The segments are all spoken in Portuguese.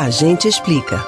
A gente explica.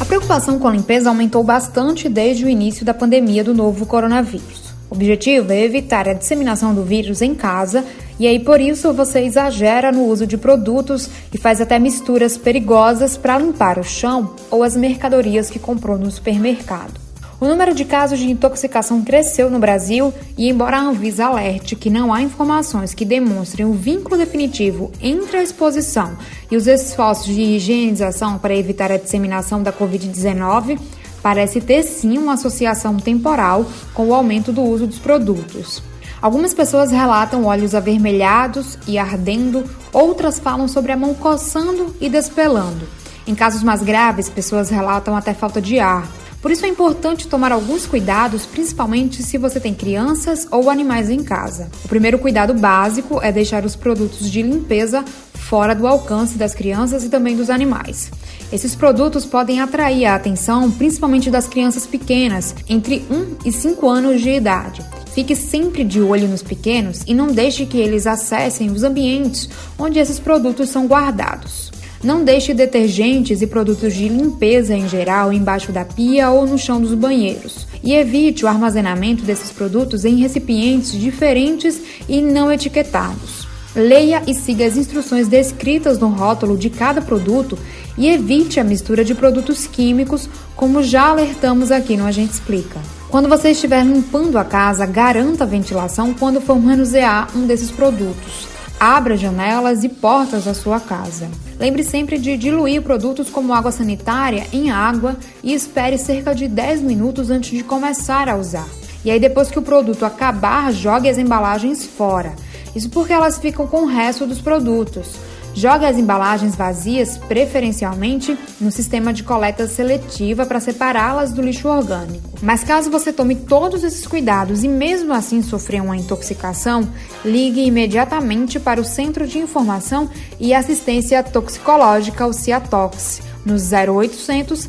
A preocupação com a limpeza aumentou bastante desde o início da pandemia do novo coronavírus. O objetivo é evitar a disseminação do vírus em casa e aí por isso você exagera no uso de produtos e faz até misturas perigosas para limpar o chão ou as mercadorias que comprou no supermercado. O número de casos de intoxicação cresceu no Brasil e, embora a Anvisa alerte que não há informações que demonstrem o vínculo definitivo entre a exposição e os esforços de higienização para evitar a disseminação da Covid-19, parece ter sim uma associação temporal com o aumento do uso dos produtos. Algumas pessoas relatam olhos avermelhados e ardendo, outras falam sobre a mão coçando e despelando. Em casos mais graves, pessoas relatam até falta de ar. Por isso é importante tomar alguns cuidados, principalmente se você tem crianças ou animais em casa. O primeiro cuidado básico é deixar os produtos de limpeza fora do alcance das crianças e também dos animais. Esses produtos podem atrair a atenção principalmente das crianças pequenas, entre 1 e 5 anos de idade. Fique sempre de olho nos pequenos e não deixe que eles acessem os ambientes onde esses produtos são guardados. Não deixe detergentes e produtos de limpeza em geral embaixo da pia ou no chão dos banheiros. E evite o armazenamento desses produtos em recipientes diferentes e não etiquetados. Leia e siga as instruções descritas no rótulo de cada produto e evite a mistura de produtos químicos, como já alertamos aqui no A Gente Explica. Quando você estiver limpando a casa, garanta a ventilação quando for manusear um desses produtos. Abra janelas e portas da sua casa. Lembre sempre de diluir produtos como água sanitária em água e espere cerca de 10 minutos antes de começar a usar. E aí, depois que o produto acabar, jogue as embalagens fora. Isso porque elas ficam com o resto dos produtos. Jogue as embalagens vazias, preferencialmente, no sistema de coleta seletiva para separá-las do lixo orgânico. Mas caso você tome todos esses cuidados e mesmo assim sofrer uma intoxicação, ligue imediatamente para o Centro de Informação e Assistência Toxicológica, o CIATOX, no 0800